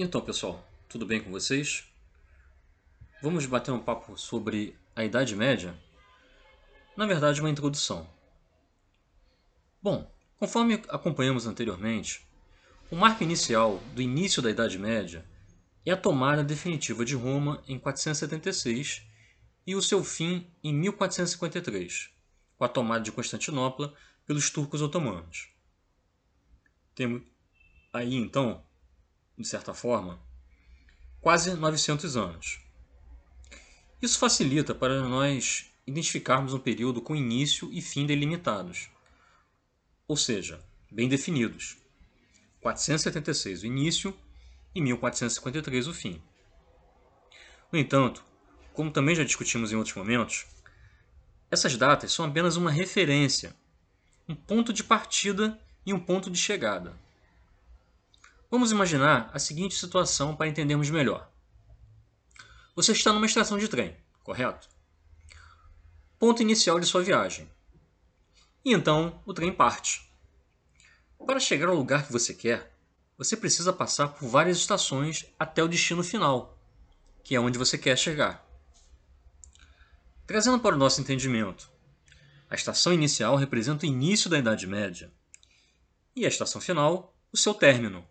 Então, pessoal, tudo bem com vocês? Vamos bater um papo sobre a Idade Média? Na verdade, uma introdução. Bom, conforme acompanhamos anteriormente, o marco inicial do início da Idade Média é a tomada definitiva de Roma em 476 e o seu fim em 1453, com a tomada de Constantinopla pelos turcos otomanos. Temos aí então de certa forma, quase 900 anos. Isso facilita para nós identificarmos um período com início e fim delimitados, ou seja, bem definidos. 476 o início e 1453 o fim. No entanto, como também já discutimos em outros momentos, essas datas são apenas uma referência, um ponto de partida e um ponto de chegada. Vamos imaginar a seguinte situação para entendermos melhor. Você está numa estação de trem, correto? Ponto inicial de sua viagem. E então o trem parte. Para chegar ao lugar que você quer, você precisa passar por várias estações até o destino final, que é onde você quer chegar. Trazendo para o nosso entendimento, a estação inicial representa o início da Idade Média e a estação final, o seu término,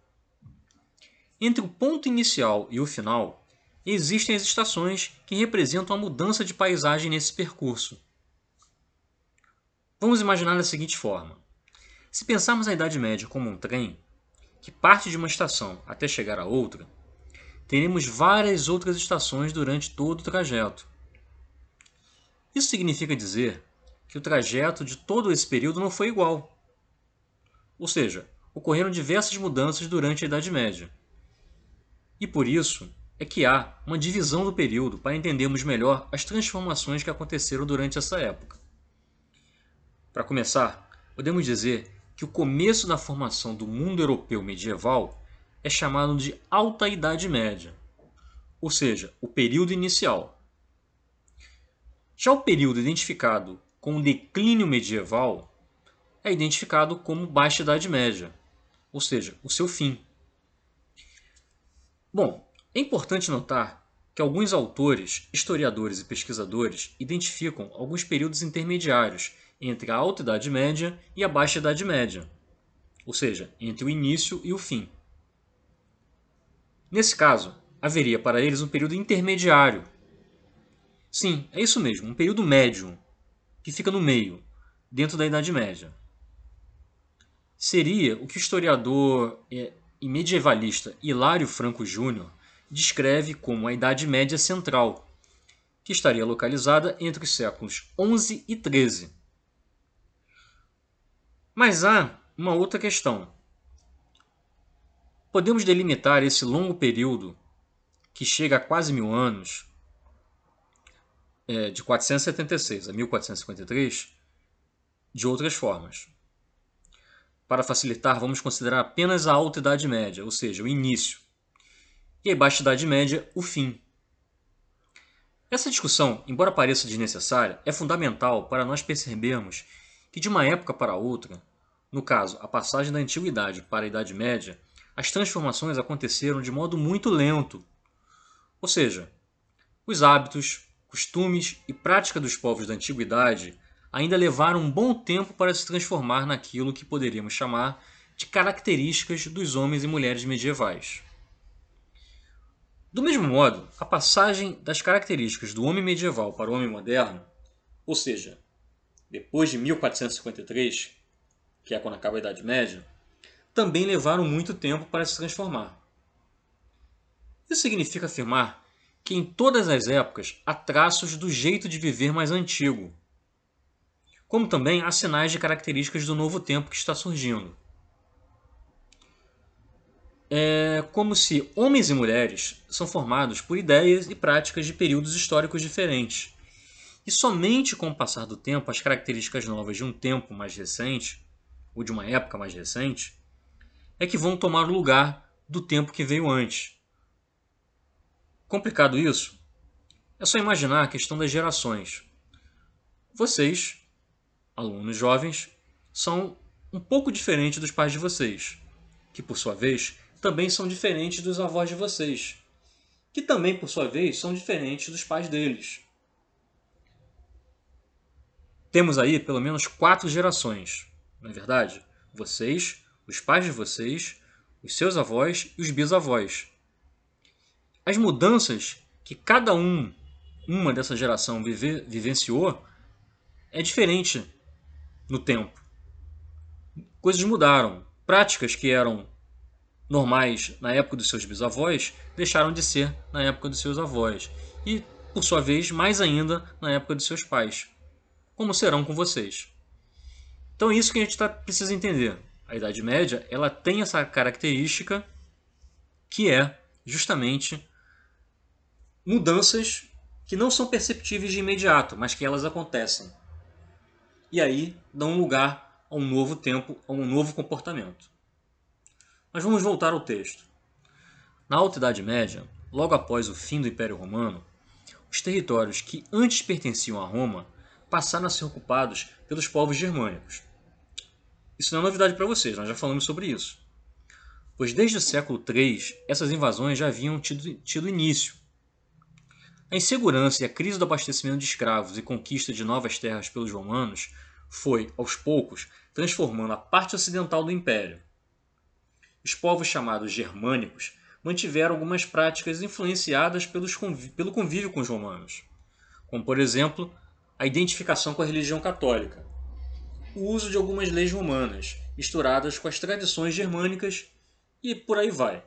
entre o ponto inicial e o final, existem as estações que representam a mudança de paisagem nesse percurso. Vamos imaginar da seguinte forma: se pensarmos a Idade Média como um trem que parte de uma estação até chegar a outra, teremos várias outras estações durante todo o trajeto. Isso significa dizer que o trajeto de todo esse período não foi igual. Ou seja, ocorreram diversas mudanças durante a Idade Média. E por isso é que há uma divisão do período para entendermos melhor as transformações que aconteceram durante essa época. Para começar, podemos dizer que o começo da formação do mundo europeu medieval é chamado de Alta Idade Média, ou seja, o período inicial. Já o período identificado com o declínio medieval é identificado como Baixa Idade Média, ou seja, o seu fim. Bom, é importante notar que alguns autores, historiadores e pesquisadores identificam alguns períodos intermediários entre a Alta Idade Média e a Baixa Idade Média, ou seja, entre o início e o fim. Nesse caso, haveria para eles um período intermediário. Sim, é isso mesmo, um período médio, que fica no meio, dentro da Idade Média. Seria o que o historiador é, e medievalista Hilário Franco Júnior descreve como a Idade Média Central, que estaria localizada entre os séculos XI e XIII. Mas há uma outra questão. Podemos delimitar esse longo período, que chega a quase mil anos, é, de 476 a 1453, de outras formas. Para facilitar, vamos considerar apenas a Alta Idade Média, ou seja, o início, e a Baixa Idade Média, o fim. Essa discussão, embora pareça desnecessária, é fundamental para nós percebermos que de uma época para outra, no caso, a passagem da Antiguidade para a Idade Média, as transformações aconteceram de modo muito lento. Ou seja, os hábitos, costumes e prática dos povos da Antiguidade ainda levaram um bom tempo para se transformar naquilo que poderíamos chamar de características dos homens e mulheres medievais. Do mesmo modo, a passagem das características do homem medieval para o homem moderno, ou seja, depois de 1453, que é quando acaba a Idade Média, também levaram muito tempo para se transformar. Isso significa afirmar que em todas as épocas há traços do jeito de viver mais antigo, como também há sinais de características do novo tempo que está surgindo. É como se homens e mulheres são formados por ideias e práticas de períodos históricos diferentes. E somente com o passar do tempo, as características novas de um tempo mais recente, ou de uma época mais recente, é que vão tomar o lugar do tempo que veio antes. Complicado isso? É só imaginar a questão das gerações. Vocês alunos jovens, são um pouco diferentes dos pais de vocês, que por sua vez também são diferentes dos avós de vocês, que também, por sua vez, são diferentes dos pais deles. Temos aí pelo menos quatro gerações, não é verdade? Vocês, os pais de vocês, os seus avós e os bisavós. As mudanças que cada um, uma dessa geração vive, vivenciou, é diferente no tempo. Coisas mudaram. Práticas que eram normais na época dos seus bisavós deixaram de ser na época dos seus avós. E, por sua vez, mais ainda na época dos seus pais. Como serão com vocês. Então, é isso que a gente tá, precisa entender. A Idade Média ela tem essa característica que é justamente mudanças que não são perceptíveis de imediato, mas que elas acontecem. E aí dão lugar a um novo tempo, a um novo comportamento. Mas vamos voltar ao texto. Na Alta Idade Média, logo após o fim do Império Romano, os territórios que antes pertenciam a Roma passaram a ser ocupados pelos povos germânicos. Isso não é novidade para vocês, nós já falamos sobre isso. Pois desde o século III, essas invasões já haviam tido, tido início a insegurança e a crise do abastecimento de escravos e conquista de novas terras pelos romanos foi, aos poucos, transformando a parte ocidental do império. Os povos chamados germânicos mantiveram algumas práticas influenciadas pelo convívio com os romanos, como, por exemplo, a identificação com a religião católica, o uso de algumas leis romanas, misturadas com as tradições germânicas e por aí vai.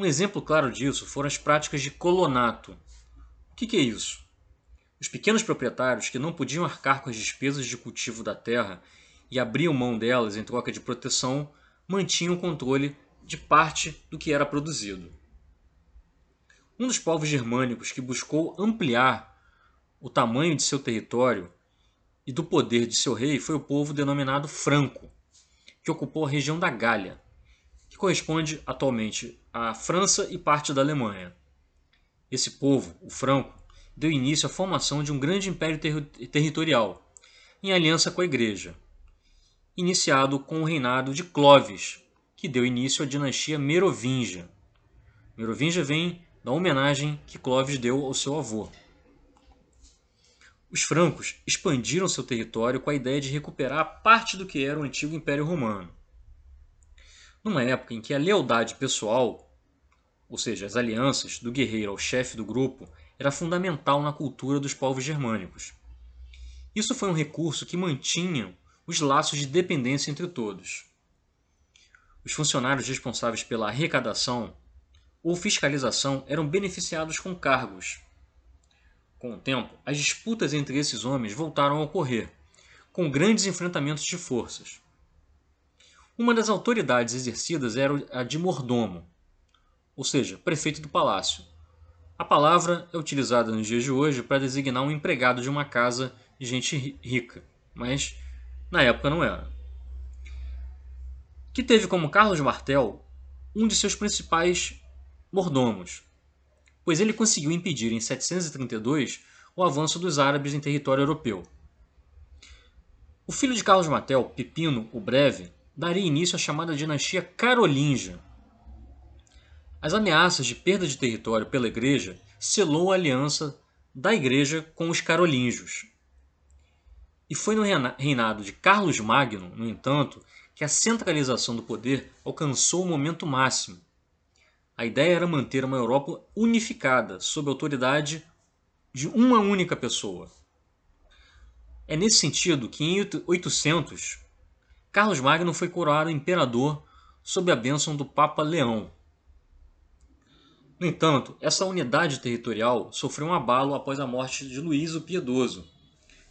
Um exemplo claro disso foram as práticas de colonato. O que, que é isso? Os pequenos proprietários que não podiam arcar com as despesas de cultivo da terra e abriam mão delas em troca de proteção, mantinham o controle de parte do que era produzido. Um dos povos germânicos que buscou ampliar o tamanho de seu território e do poder de seu rei foi o povo denominado Franco, que ocupou a região da Gália, que corresponde atualmente à França e parte da Alemanha. Esse povo, o franco, deu início à formação de um grande império ter territorial, em aliança com a Igreja, iniciado com o reinado de Clovis, que deu início à dinastia Merovingia. Merovingia vem da homenagem que Clovis deu ao seu avô. Os francos expandiram seu território com a ideia de recuperar parte do que era o antigo Império Romano numa época em que a lealdade pessoal, ou seja, as alianças do guerreiro ao chefe do grupo, era fundamental na cultura dos povos germânicos. Isso foi um recurso que mantinha os laços de dependência entre todos. Os funcionários responsáveis pela arrecadação ou fiscalização eram beneficiados com cargos. Com o tempo, as disputas entre esses homens voltaram a ocorrer, com grandes enfrentamentos de forças. Uma das autoridades exercidas era a de mordomo, ou seja, prefeito do palácio. A palavra é utilizada nos dias de hoje para designar um empregado de uma casa de gente rica, mas na época não era. Que teve como Carlos Martel um de seus principais mordomos, pois ele conseguiu impedir em 732 o avanço dos árabes em território europeu. O filho de Carlos Martel, Pipino o Breve, daria início à chamada dinastia Carolíngia. As ameaças de perda de território pela igreja selou a aliança da igreja com os carolíngios. E foi no reinado de Carlos Magno, no entanto, que a centralização do poder alcançou o momento máximo. A ideia era manter uma Europa unificada sob a autoridade de uma única pessoa. É nesse sentido que em 800 Carlos Magno foi coroado imperador sob a bênção do Papa Leão. No entanto, essa unidade territorial sofreu um abalo após a morte de Luís o Piedoso,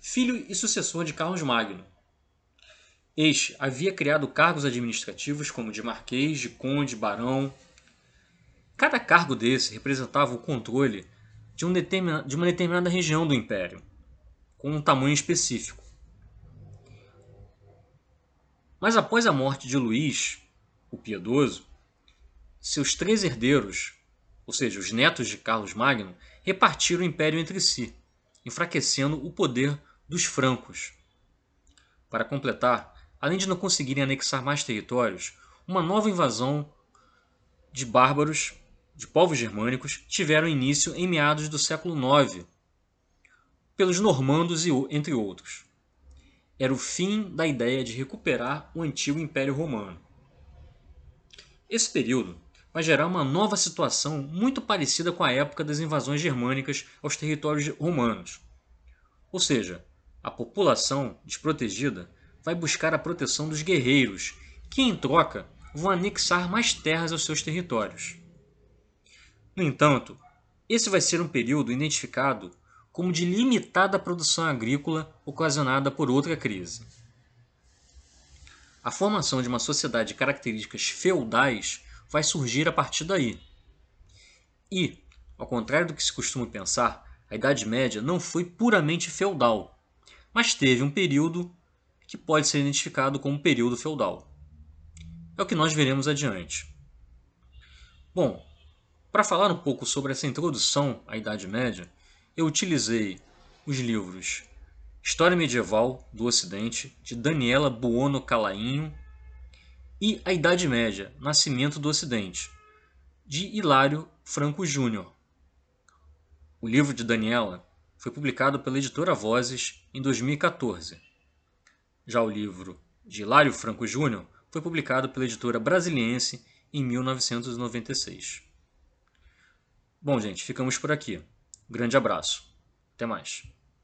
filho e sucessor de Carlos Magno. Este havia criado cargos administrativos como de marquês, de conde, barão. Cada cargo desse representava o controle de, um de uma determinada região do império, com um tamanho específico. Mas após a morte de Luís, o Piedoso, seus três herdeiros, ou seja, os netos de Carlos Magno, repartiram o império entre si, enfraquecendo o poder dos francos. Para completar, além de não conseguirem anexar mais territórios, uma nova invasão de bárbaros, de povos germânicos, tiveram início em meados do século IX, pelos normandos e entre outros. Era o fim da ideia de recuperar o antigo Império Romano. Esse período vai gerar uma nova situação muito parecida com a época das invasões germânicas aos territórios romanos. Ou seja, a população desprotegida vai buscar a proteção dos guerreiros, que em troca vão anexar mais terras aos seus territórios. No entanto, esse vai ser um período identificado como de limitada produção agrícola ocasionada por outra crise. A formação de uma sociedade de características feudais vai surgir a partir daí. E, ao contrário do que se costuma pensar, a Idade Média não foi puramente feudal, mas teve um período que pode ser identificado como período feudal. É o que nós veremos adiante. Bom, para falar um pouco sobre essa introdução à Idade Média, eu utilizei os livros História Medieval do Ocidente, de Daniela Buono Calainho, e A Idade Média, Nascimento do Ocidente, de Hilário Franco Júnior. O livro de Daniela foi publicado pela editora Vozes em 2014. Já o livro de Hilário Franco Júnior foi publicado pela editora Brasiliense em 1996. Bom, gente, ficamos por aqui. Grande abraço. Até mais.